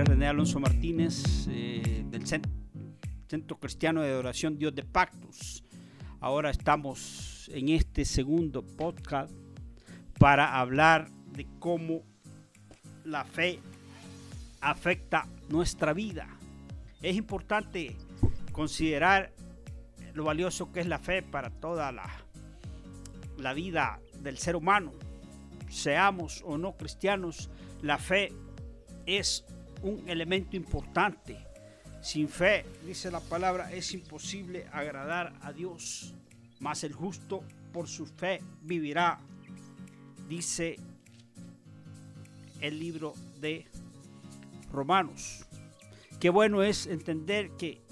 René Alonso Martínez eh, del Centro Cristiano de Adoración Dios de Pactos. Ahora estamos en este segundo podcast para hablar de cómo la fe afecta nuestra vida. Es importante considerar lo valioso que es la fe para toda la, la vida del ser humano. Seamos o no cristianos, la fe es un elemento importante. Sin fe, dice la palabra, es imposible agradar a Dios. Mas el justo por su fe vivirá, dice el libro de Romanos. Qué bueno es entender que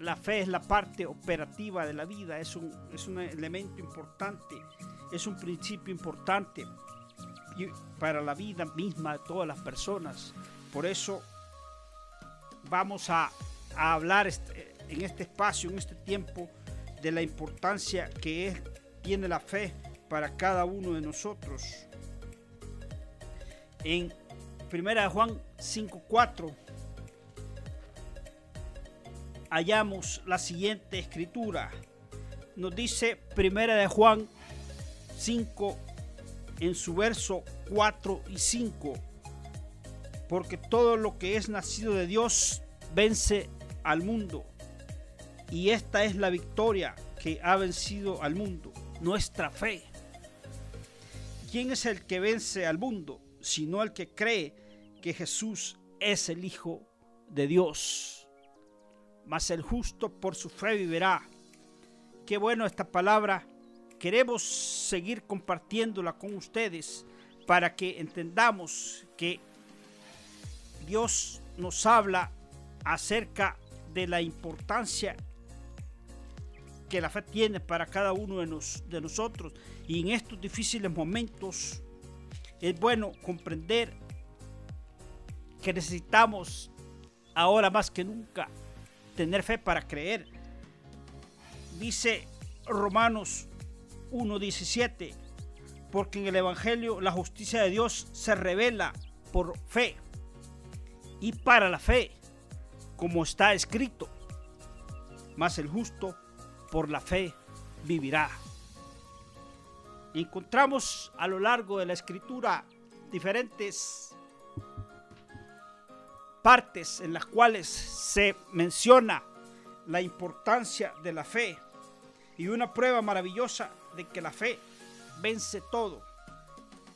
la fe es la parte operativa de la vida, es un, es un elemento importante, es un principio importante para la vida misma de todas las personas. Por eso vamos a, hablar este, en este espacio, en este tiempo, de la importancia que tiene la fe para cada uno de nosotros. En 1 Juan 5.4 hallamos la siguiente escritura. Nos dice 1 de Juan 5 en su verso 4 y 5 porque todo lo que es nacido de Dios vence al mundo. Y esta es la victoria que ha vencido al mundo, nuestra fe. ¿Quién es el que vence al mundo? Sino el que cree que Jesús es el Hijo de Dios. Mas el justo por su fe vivirá. Qué bueno esta palabra. Queremos seguir compartiéndola con ustedes para que entendamos que Dios nos habla acerca de la importancia que la fe tiene para cada uno de, de nosotros. Y en estos difíciles momentos es bueno comprender que necesitamos ahora más que nunca tener fe para creer. Dice Romanos 1.17, porque en el Evangelio la justicia de Dios se revela por fe y para la fe, como está escrito. Mas el justo por la fe vivirá. Encontramos a lo largo de la escritura diferentes partes en las cuales se menciona la importancia de la fe y una prueba maravillosa de que la fe vence todo.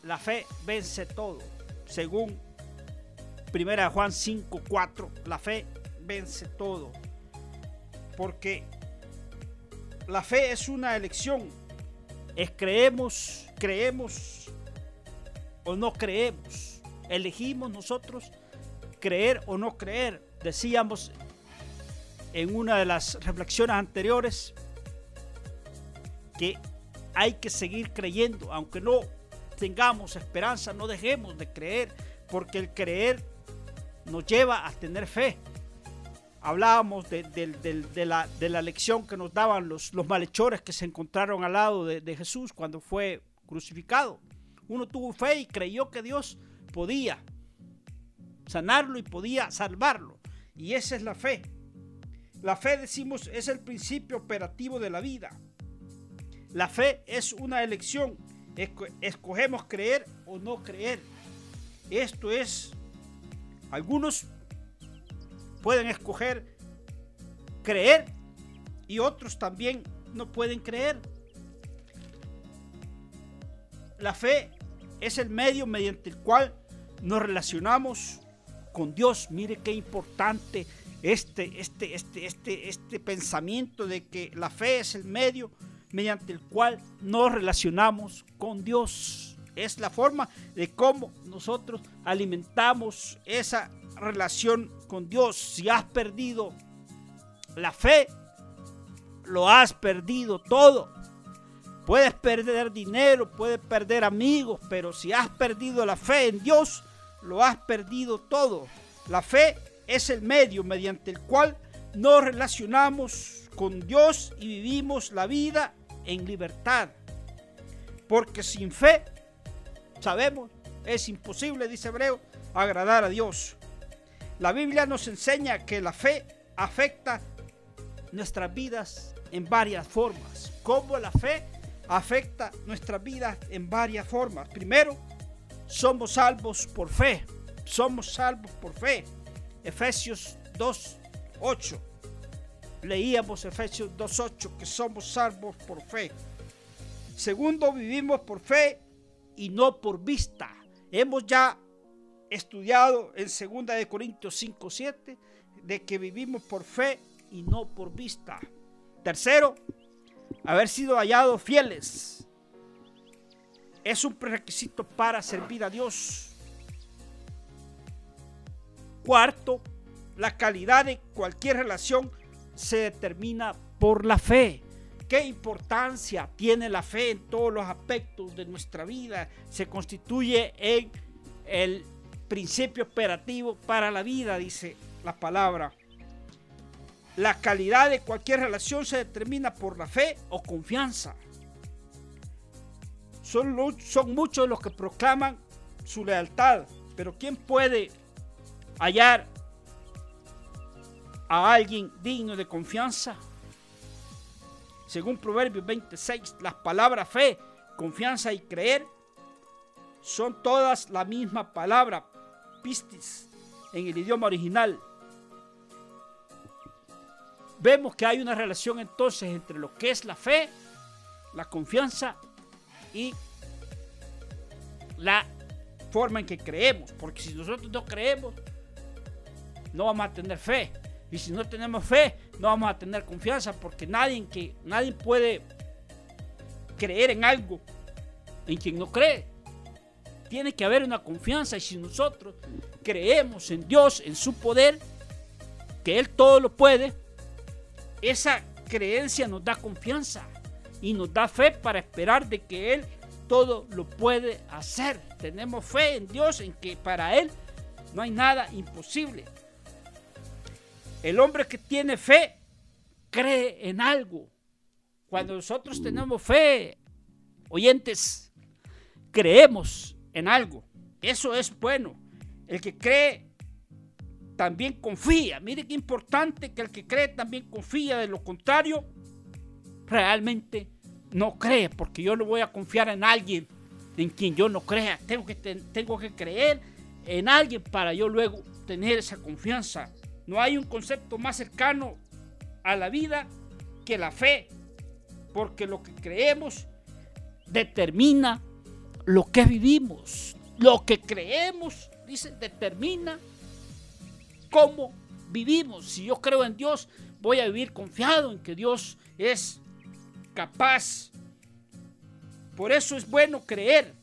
La fe vence todo, según Primera Juan 5, 4, la fe vence todo. Porque la fe es una elección. Es creemos, creemos o no creemos. Elegimos nosotros creer o no creer. Decíamos en una de las reflexiones anteriores que hay que seguir creyendo, aunque no tengamos esperanza, no dejemos de creer, porque el creer nos lleva a tener fe. Hablábamos de, la, lección que nos daban los, los, malhechores que se encontraron al lado de, Jesús cuando fue crucificado. Uno tuvo fe y creyó que Dios podía sanarlo y podía salvarlo. Y esa es la fe. La fe, decimos, es el principio operativo de la vida. La fe es una elección. Escogemos creer o no creer. Esto es algunos pueden escoger creer y otros también no pueden creer. La fe es el medio mediante el cual nos relacionamos con Dios. Mire qué importante este, este, este, este, este pensamiento de que la fe es el medio mediante el cual nos relacionamos con Dios es la forma de cómo nosotros alimentamos esa relación con Dios. Si has perdido la fe, lo has perdido todo. Puedes perder dinero, puedes perder amigos, pero si has perdido la fe en Dios, lo has perdido todo. La fe es el medio mediante el cual nos relacionamos con Dios y vivimos la vida en libertad. Porque sin fe sabemos, es imposible, dice Hebreo, agradar a Dios. La Biblia nos enseña que la fe afecta nuestras vidas en varias formas. ¿Cómo la fe afecta nuestras vidas en varias formas? Primero, somos salvos por fe. Somos salvos por fe. Efesios 2, 8. Leíamos Efesios 2.8 que somos salvos por fe. Segundo, vivimos por fe y no por vista. Hemos ya estudiado en 2 de Corintios 5.7 de que vivimos por fe y no por vista. Tercero, haber sido hallados fieles. Es un prerequisito para servir a Dios. Cuarto, la calidad de cualquier relación se determina por la fe. ¿Qué importancia tiene la fe en todos los aspectos de nuestra vida? Se constituye en el principio operativo para la vida, dice la palabra. La calidad de cualquier relación se determina por la fe o confianza. Son, muchos los que proclaman su lealtad, pero ¿quién puede hallar a alguien digno de confianza. Según Proverbios 26, las palabras fe, confianza y creer son todas la misma palabra, pistis, en el idioma original. Vemos que hay una relación entonces entre lo que es la fe, la confianza y la forma en que creemos. Porque si nosotros no creemos, no vamos a tener fe. Y si no tenemos fe, no vamos a tener confianza porque nadie, que, nadie puede creer en algo en quien no cree. Tiene que haber una confianza y si nosotros creemos en Dios, en su poder, que Él todo lo puede, esa creencia nos da confianza y nos da fe para esperar de que Él todo lo puede hacer. Tenemos fe en Dios, en que para Él no hay nada imposible. El hombre que tiene fe cree en algo. Cuando nosotros tenemos fe, oyentes, creemos en algo. Eso es bueno. El que cree también confía. Mire qué importante que el que cree también confía. De lo contrario, realmente no cree. Porque yo no voy a confiar en alguien en quien yo no crea. Tengo que, tengo que creer en alguien para yo luego tener esa confianza. No hay un concepto más cercano a la vida que la fe, porque lo que creemos determina lo que vivimos. Lo que creemos, dice, determina cómo vivimos. Si yo creo en Dios, voy a vivir confiado en que Dios es capaz. Por eso es bueno creer.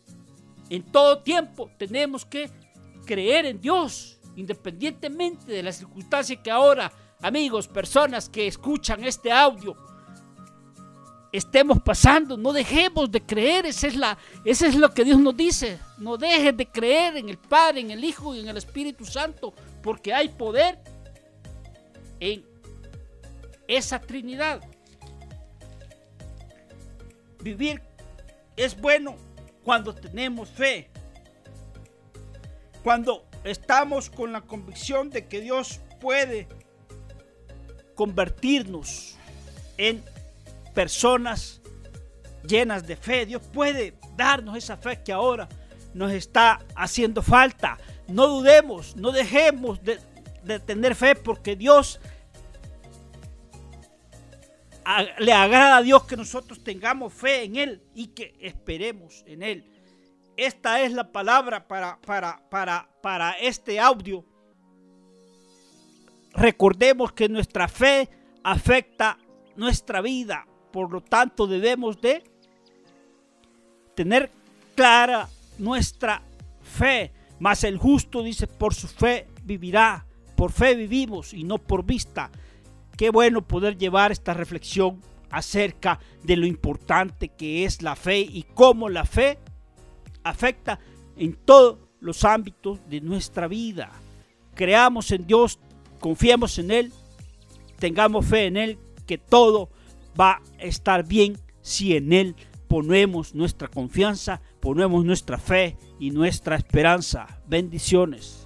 En todo tiempo tenemos que creer en Dios independientemente de la circunstancia que ahora, amigos, personas que escuchan este audio, estemos pasando, no dejemos de creer, esa es, la, eso es lo que Dios nos dice, no dejes de creer en el Padre, en el Hijo y en el Espíritu Santo, porque hay poder en esa Trinidad. Vivir es bueno cuando tenemos fe, cuando estamos con la convicción de que Dios puede convertirnos en personas llenas de fe. Dios puede darnos esa fe que ahora nos está haciendo falta. No dudemos, no dejemos de, tener fe porque Dios le agrada a Dios que nosotros tengamos fe en Él y que esperemos en Él. Esta es la palabra para, para, para, para este audio. Recordemos que nuestra fe afecta nuestra vida. Por lo tanto, debemos de tener clara nuestra fe. Mas el justo dice, por su fe vivirá. Por fe vivimos y no por vista. Qué bueno poder llevar esta reflexión acerca de lo importante que es la fe y cómo la fe afecta en todos los ámbitos de nuestra vida. Creamos en Dios, confiemos en Él, tengamos fe en Él, que todo va a estar bien si en Él ponemos nuestra confianza, ponemos nuestra fe y nuestra esperanza. Bendiciones.